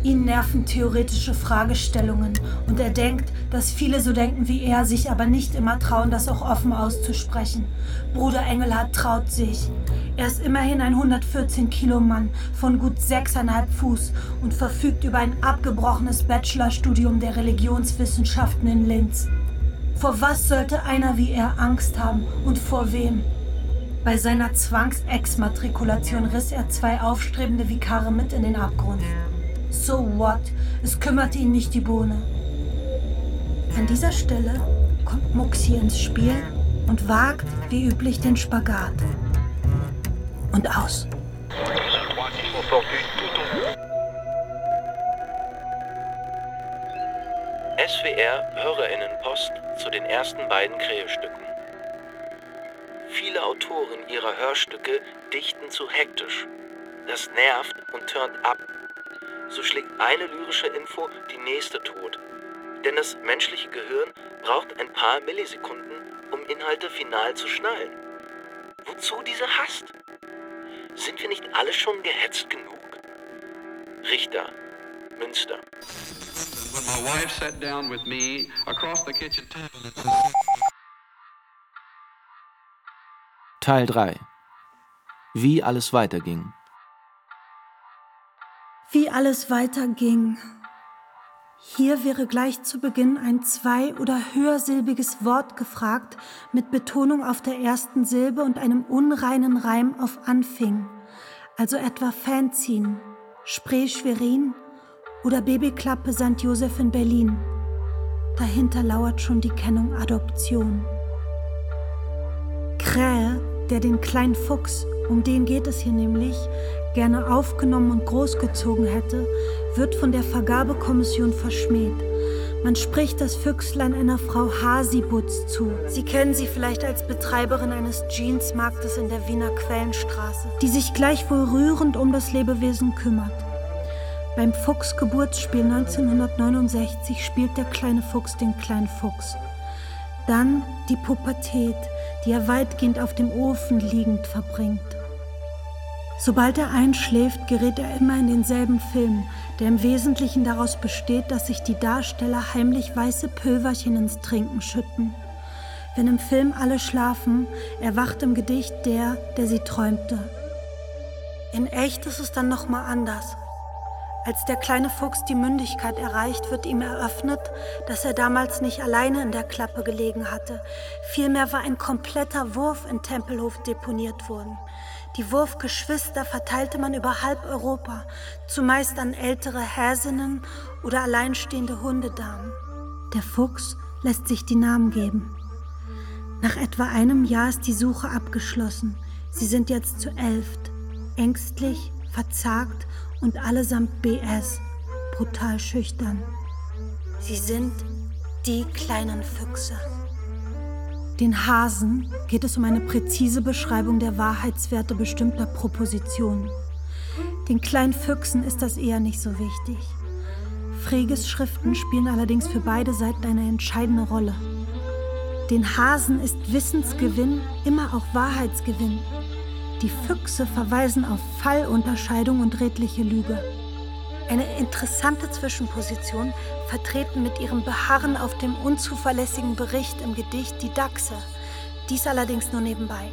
Ihn nerven theoretische Fragestellungen und er denkt, dass viele so denken wie er, sich aber nicht immer trauen, das auch offen auszusprechen. Bruder Engelhardt traut sich. Er ist immerhin ein 114 Kilo Mann von gut sechseinhalb Fuß und verfügt über ein abgebrochenes Bachelorstudium der Religionswissenschaften in Linz. Vor was sollte einer wie er Angst haben und vor wem? Bei seiner Zwangsexmatrikulation riss er zwei aufstrebende Vikare mit in den Abgrund. So what? Es kümmerte ihn nicht die Bohne. An dieser Stelle kommt Muxi ins Spiel und wagt wie üblich den Spagat. Und aus. SWR Hörerinnenpost zu den ersten beiden Krähestücken. Viele Autoren ihrer Hörstücke dichten zu hektisch. Das nervt und turnt ab. So schlägt eine lyrische Info die nächste tot. Denn das menschliche Gehirn braucht ein paar Millisekunden, um Inhalte final zu schnallen. Wozu diese Hast? Sind wir nicht alle schon gehetzt genug? Richter, Münster. When my wife sat down with me across the kitchen table. Teil 3 Wie alles weiterging. Alles weiterging. Hier wäre gleich zu Beginn ein zwei- oder höhersilbiges Wort gefragt, mit Betonung auf der ersten Silbe und einem unreinen Reim auf anfing, also etwa Fanzine, Spree Schwerin oder Babyklappe St. Josef in Berlin. Dahinter lauert schon die Kennung Adoption. Krähe, der den kleinen Fuchs, um den geht es hier nämlich, gerne aufgenommen und großgezogen hätte, wird von der Vergabekommission verschmäht. Man spricht das Füchslein einer Frau Hasibutz zu. Sie kennen sie vielleicht als Betreiberin eines Jeansmarktes in der Wiener Quellenstraße, die sich gleichwohl rührend um das Lebewesen kümmert. Beim Fuchsgeburtsspiel 1969 spielt der kleine Fuchs den kleinen Fuchs. Dann die Pubertät, die er weitgehend auf dem Ofen liegend verbringt. Sobald er einschläft, gerät er immer in denselben Film, der im Wesentlichen daraus besteht, dass sich die Darsteller heimlich weiße Pülverchen ins Trinken schütten. Wenn im Film alle schlafen, erwacht im Gedicht der, der sie träumte. In echt ist es dann nochmal anders. Als der kleine Fuchs die Mündigkeit erreicht, wird ihm eröffnet, dass er damals nicht alleine in der Klappe gelegen hatte. Vielmehr war ein kompletter Wurf in Tempelhof deponiert worden. Die Wurfgeschwister verteilte man über halb Europa, zumeist an ältere Häsinnen oder alleinstehende Hundedamen. Der Fuchs lässt sich die Namen geben. Nach etwa einem Jahr ist die Suche abgeschlossen. Sie sind jetzt zu elft, ängstlich, verzagt und allesamt BS, brutal schüchtern. Sie sind die kleinen Füchse. Den Hasen geht es um eine präzise Beschreibung der Wahrheitswerte bestimmter Propositionen. Den kleinen Füchsen ist das eher nicht so wichtig. Freges Schriften spielen allerdings für beide Seiten eine entscheidende Rolle. Den Hasen ist Wissensgewinn immer auch Wahrheitsgewinn. Die Füchse verweisen auf Fallunterscheidung und redliche Lüge. Eine interessante Zwischenposition vertreten mit ihrem Beharren auf dem unzuverlässigen Bericht im Gedicht die Dachse. Dies allerdings nur nebenbei.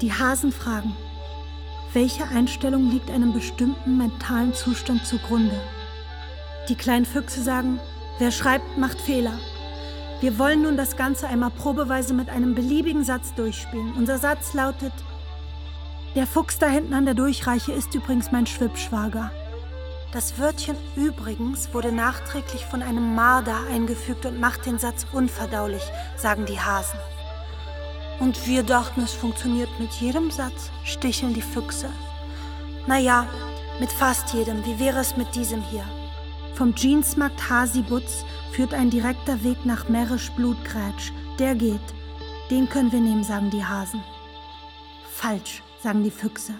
Die Hasen fragen, welche Einstellung liegt einem bestimmten mentalen Zustand zugrunde? Die kleinen Füchse sagen, wer schreibt, macht Fehler. Wir wollen nun das Ganze einmal probeweise mit einem beliebigen Satz durchspielen. Unser Satz lautet, der Fuchs da hinten an der Durchreiche ist übrigens mein Schwippschwager. Das Wörtchen übrigens wurde nachträglich von einem Marder eingefügt und macht den Satz unverdaulich, sagen die Hasen. Und wir dachten, es funktioniert mit jedem Satz, sticheln die Füchse. Naja, mit fast jedem. Wie wäre es mit diesem hier? Vom Jeansmarkt Hasibutz führt ein direkter Weg nach Mährisch Blutgrätsch. Der geht. Den können wir nehmen, sagen die Hasen. Falsch, sagen die Füchse.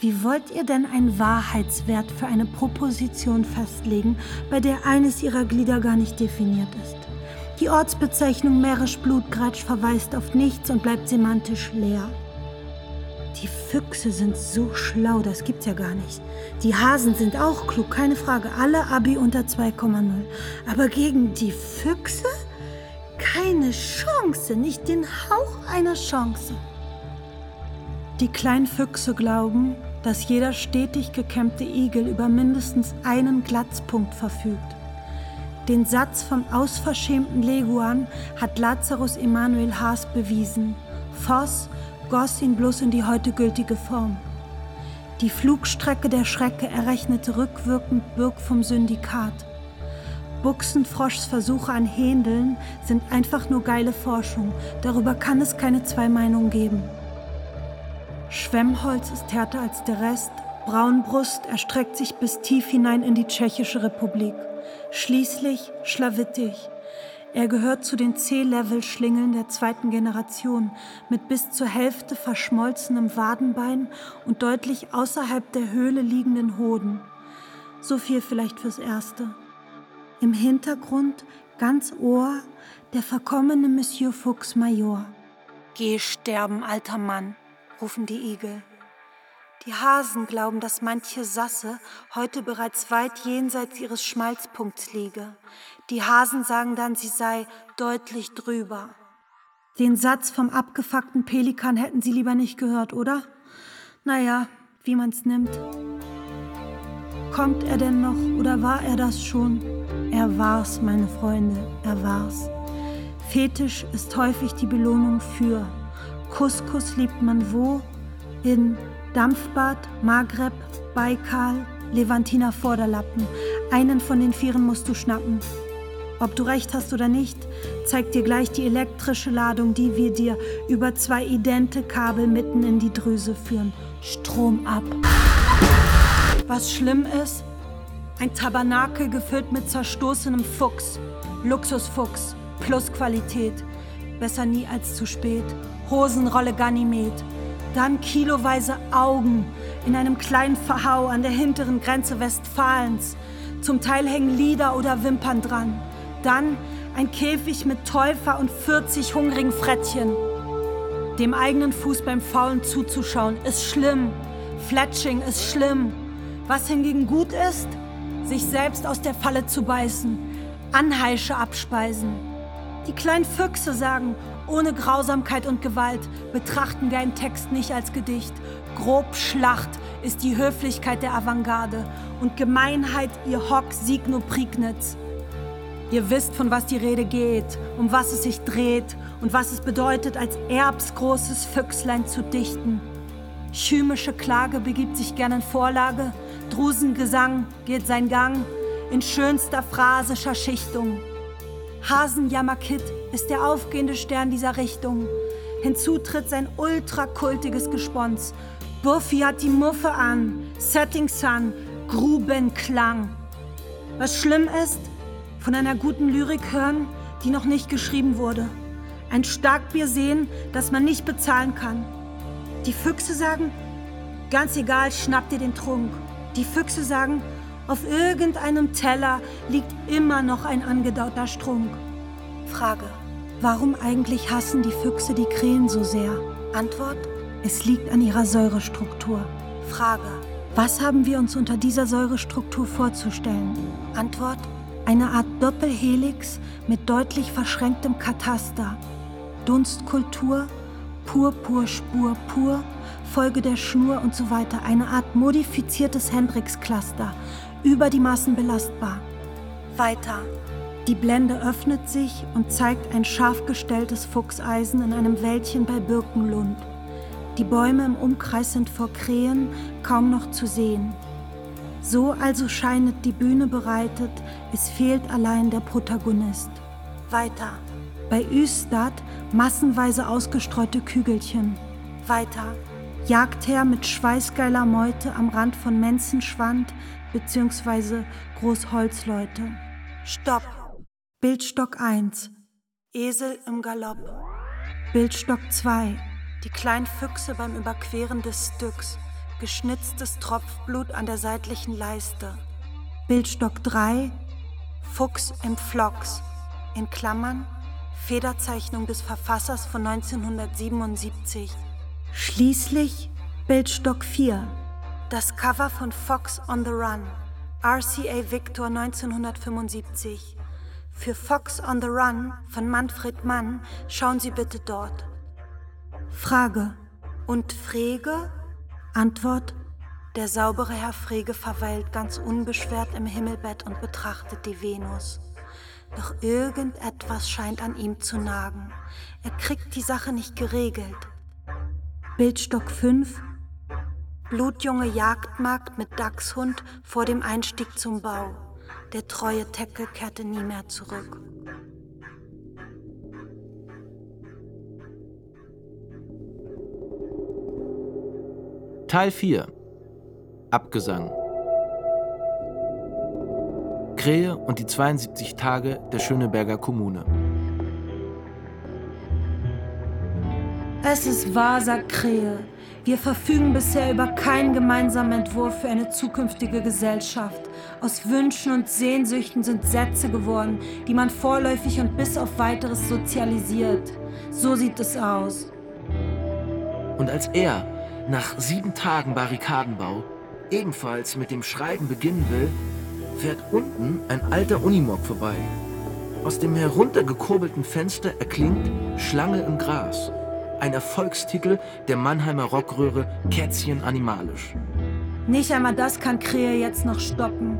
Wie wollt ihr denn einen Wahrheitswert für eine Proposition festlegen, bei der eines ihrer Glieder gar nicht definiert ist? Die Ortsbezeichnung Mährisch Blutgrätsch verweist auf nichts und bleibt semantisch leer. Die Füchse sind so schlau, das gibt's ja gar nicht. Die Hasen sind auch klug, keine Frage. Alle Abi unter 2,0. Aber gegen die Füchse? Keine Chance, nicht den Hauch einer Chance. Die kleinen Füchse glauben, dass jeder stetig gekämmte Igel über mindestens einen Glatzpunkt verfügt. Den Satz vom ausverschämten Leguan hat Lazarus Emanuel Haas bewiesen. Voss goss ihn bloß in die heute gültige Form. Die Flugstrecke der Schrecke errechnete rückwirkend Birk vom Syndikat. Buchsenfroschs Versuche an Händeln sind einfach nur geile Forschung. Darüber kann es keine zwei Meinungen geben. Schwemmholz ist härter als der Rest. Braunbrust erstreckt sich bis tief hinein in die Tschechische Republik. Schließlich Schlawittich. Er gehört zu den C-Level-Schlingeln der zweiten Generation mit bis zur Hälfte verschmolzenem Wadenbein und deutlich außerhalb der Höhle liegenden Hoden. So viel vielleicht fürs Erste. Im Hintergrund, ganz Ohr, der verkommene Monsieur Fuchs Major. Geh sterben, alter Mann rufen die Igel. Die Hasen glauben, dass manche Sasse heute bereits weit jenseits ihres Schmalzpunkts liege. Die Hasen sagen dann, sie sei deutlich drüber. Den Satz vom abgefuckten Pelikan hätten Sie lieber nicht gehört, oder? Naja, wie man's nimmt. Kommt er denn noch oder war er das schon? Er war's, meine Freunde, er war's. Fetisch ist häufig die Belohnung für. Couscous liebt man wo? In Dampfbad, Maghreb, Baikal, Levantiner Vorderlappen. Einen von den Vieren musst du schnappen. Ob du recht hast oder nicht, zeigt dir gleich die elektrische Ladung, die wir dir über zwei idente Kabel mitten in die Drüse führen. Strom ab. Was schlimm ist? Ein Tabernakel gefüllt mit zerstoßenem Fuchs. Luxusfuchs. Plus Qualität. Besser nie als zu spät. Hosenrolle Ganymed. Dann kiloweise Augen in einem kleinen Verhau an der hinteren Grenze Westfalens. Zum Teil hängen Lieder oder Wimpern dran. Dann ein Käfig mit Täufer und 40 hungrigen Frettchen. Dem eigenen Fuß beim Faulen zuzuschauen ist schlimm. Fletching ist schlimm. Was hingegen gut ist, sich selbst aus der Falle zu beißen, Anheische abspeisen. Die kleinen Füchse sagen, ohne Grausamkeit und Gewalt betrachten wir einen Text nicht als Gedicht. Grob Schlacht ist die Höflichkeit der Avantgarde und Gemeinheit ihr Hock Signo Prignitz. Ihr wisst, von was die Rede geht, um was es sich dreht und was es bedeutet, als erbsgroßes Füchslein zu dichten. Chymische Klage begibt sich gern in Vorlage, Drusengesang geht sein Gang in schönster phrasischer Schichtung. Hasenjammerkit ist der aufgehende Stern dieser Richtung. Hinzu tritt sein ultrakultiges Gespons. Buffy hat die Muffe an, Setting Sun, Grubenklang. Was schlimm ist, von einer guten Lyrik hören, die noch nicht geschrieben wurde. Ein Starkbier sehen, das man nicht bezahlen kann. Die Füchse sagen, ganz egal, schnapp dir den Trunk. Die Füchse sagen, auf irgendeinem Teller liegt immer noch ein angedauter Strunk. Frage, warum eigentlich hassen die Füchse die Krähen so sehr? Antwort, es liegt an ihrer Säurestruktur. Frage, was haben wir uns unter dieser Säurestruktur vorzustellen? Antwort, eine Art Doppelhelix mit deutlich verschränktem Kataster. Dunstkultur, Purpurspur pur, Folge der Schnur und so weiter. Eine Art modifiziertes Hendrix-Cluster, über die Massen belastbar. Weiter. Die Blende öffnet sich und zeigt ein scharf gestelltes Fuchseisen in einem Wäldchen bei Birkenlund. Die Bäume im Umkreis sind vor Krähen kaum noch zu sehen. So also scheinet die Bühne bereitet, es fehlt allein der Protagonist. Weiter. Bei Üstad massenweise ausgestreute Kügelchen. Weiter. Jagdherr mit schweißgeiler Meute am Rand von Menzenschwand bzw. Großholzleute. Stopp. Bildstock 1. Esel im Galopp. Bildstock 2. Die kleinen Füchse beim Überqueren des Stücks geschnitztes Tropfblut an der seitlichen Leiste. Bildstock 3, Fuchs im Phlox, in Klammern, Federzeichnung des Verfassers von 1977. Schließlich Bildstock 4, das Cover von Fox on the Run, RCA Victor 1975. Für Fox on the Run von Manfred Mann schauen Sie bitte dort. Frage. Und Frege? Antwort: Der saubere Herr Frege verweilt ganz unbeschwert im Himmelbett und betrachtet die Venus. Doch irgendetwas scheint an ihm zu nagen. Er kriegt die Sache nicht geregelt. Bildstock 5 Blutjunge Jagdmagd mit Dachshund vor dem Einstieg zum Bau. Der treue Teckel kehrte nie mehr zurück. Teil 4 Abgesang Krähe und die 72 Tage der Schöneberger Kommune. Es ist wahr, sagt Krähe. Wir verfügen bisher über keinen gemeinsamen Entwurf für eine zukünftige Gesellschaft. Aus Wünschen und Sehnsüchten sind Sätze geworden, die man vorläufig und bis auf weiteres sozialisiert. So sieht es aus. Und als er nach sieben Tagen Barrikadenbau ebenfalls mit dem Schreiben beginnen will, fährt unten ein alter Unimog vorbei. Aus dem heruntergekurbelten Fenster erklingt Schlange im Gras, ein Erfolgstitel der Mannheimer Rockröhre Kätzchen animalisch. Nicht einmal das kann Krähe jetzt noch stoppen.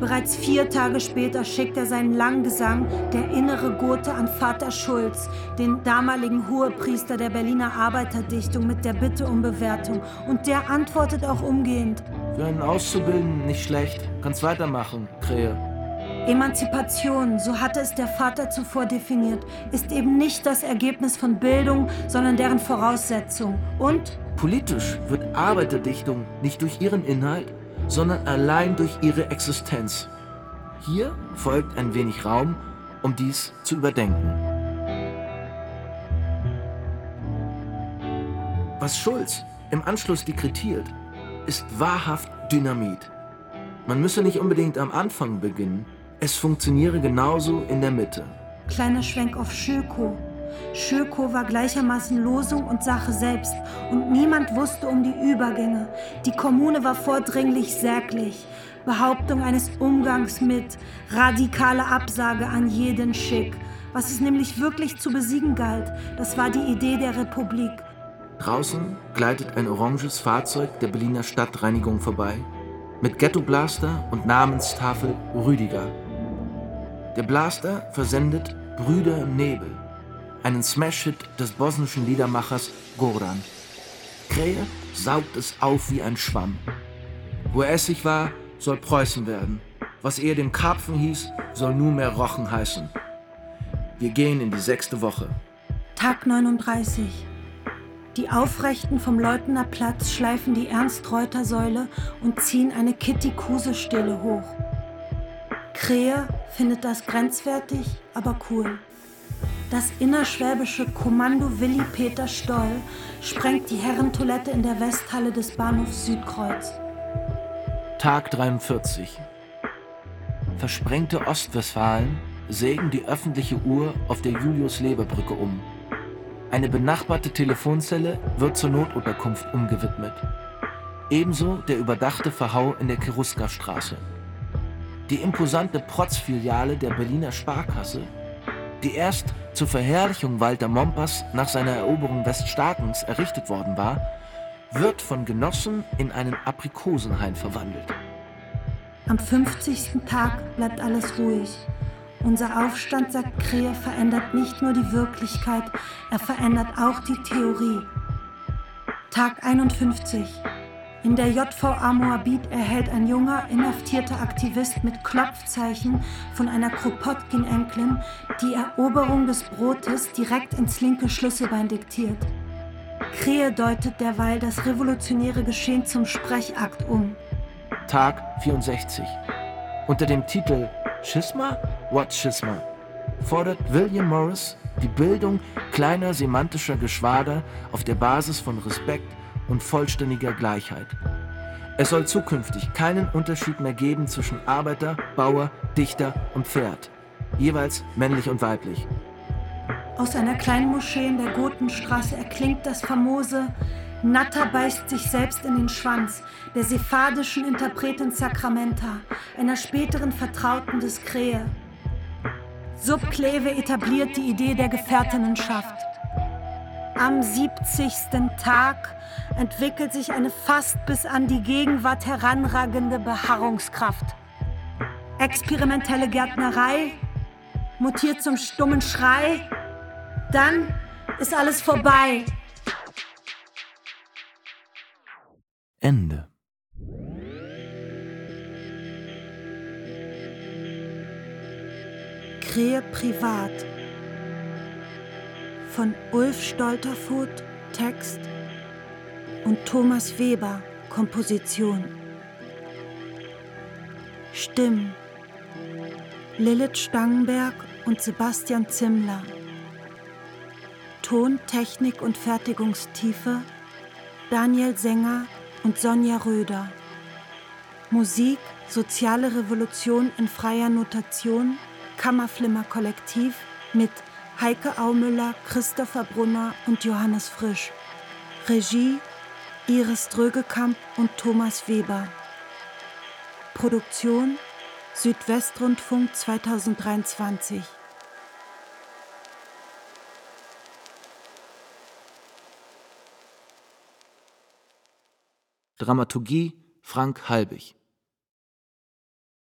Bereits vier Tage später schickt er seinen Langgesang, der innere Gote, an Vater Schulz, den damaligen Hohepriester der Berliner Arbeiterdichtung, mit der Bitte um Bewertung. Und der antwortet auch umgehend. Für einen Auszubildenden nicht schlecht. Kannst weitermachen, Krähe. Emanzipation, so hatte es der Vater zuvor definiert, ist eben nicht das Ergebnis von Bildung, sondern deren Voraussetzung. Und Politisch wird Arbeiterdichtung nicht durch ihren Inhalt, sondern allein durch ihre Existenz. Hier folgt ein wenig Raum, um dies zu überdenken. Was Schulz im Anschluss dekretiert, ist wahrhaft Dynamit. Man müsse nicht unbedingt am Anfang beginnen, es funktioniere genauso in der Mitte. Kleiner Schwenk auf Schöko. Schöko war gleichermaßen Losung und Sache selbst und niemand wusste um die Übergänge. Die Kommune war vordringlich säglich. Behauptung eines Umgangs mit, radikale Absage an jeden Schick. Was es nämlich wirklich zu besiegen galt, das war die Idee der Republik. Draußen gleitet ein oranges Fahrzeug der Berliner Stadtreinigung vorbei, mit Ghettoblaster und Namenstafel Rüdiger. Der Blaster versendet Brüder im Nebel einen Smash-Hit des bosnischen Liedermachers Goran. Krähe saugt es auf wie ein Schwamm. Wo Essig war, soll Preußen werden. Was eher dem Karpfen hieß, soll nunmehr Rochen heißen. Wir gehen in die sechste Woche. Tag 39. Die Aufrechten vom Leutener Platz schleifen die Ernst-Reuter-Säule und ziehen eine Kitty-Kuse-Stele hoch. Krähe findet das grenzwertig, aber cool. Das innerschwäbische Kommando Willi Peter Stoll sprengt die Herrentoilette in der Westhalle des Bahnhofs Südkreuz. Tag 43. Versprengte Ostwestfalen sägen die öffentliche Uhr auf der Julius-Leber-Brücke um. Eine benachbarte Telefonzelle wird zur Notunterkunft umgewidmet. Ebenso der überdachte Verhau in der Cherusker-Straße. Die imposante Protz-Filiale der Berliner Sparkasse, die erst zur Verherrlichung Walter Mompers nach seiner Eroberung Weststaatens errichtet worden war, wird von Genossen in einen Aprikosenhain verwandelt. Am 50. Tag bleibt alles ruhig. Unser Aufstand, sagt Krähe, verändert nicht nur die Wirklichkeit, er verändert auch die Theorie. Tag 51. In der JVA Moabit erhält ein junger, inhaftierter Aktivist mit Klopfzeichen von einer Kropotkin-Enkelin die Eroberung des Brotes direkt ins linke Schlüsselbein diktiert. Krähe deutet derweil das revolutionäre Geschehen zum Sprechakt um. Tag 64. Unter dem Titel Schisma? What Schisma? fordert William Morris die Bildung kleiner semantischer Geschwader auf der Basis von Respekt und vollständiger Gleichheit. Es soll zukünftig keinen Unterschied mehr geben zwischen Arbeiter, Bauer, Dichter und Pferd, jeweils männlich und weiblich. Aus einer kleinen Moschee in der Gotenstraße erklingt das famose Natter beißt sich selbst in den Schwanz der sephardischen Interpretin Sacramenta, einer späteren Vertrauten des Krähe. Subkleve etabliert die Idee der Gefährtinnenschaft. Am 70. Tag entwickelt sich eine fast bis an die Gegenwart heranragende Beharrungskraft. Experimentelle Gärtnerei mutiert zum stummen Schrei. Dann ist alles vorbei. Ende. Krähe privat von Ulf Stolterfoth, Text und Thomas Weber, Komposition. Stimmen Lilith Stangenberg und Sebastian Zimmler. Ton, Technik und Fertigungstiefe Daniel Sänger und Sonja Röder. Musik Soziale Revolution in freier Notation Kammerflimmer Kollektiv mit Heike Aumüller, Christopher Brunner und Johannes Frisch. Regie Iris Drögekamp und Thomas Weber. Produktion Südwestrundfunk 2023. Dramaturgie Frank Halbig.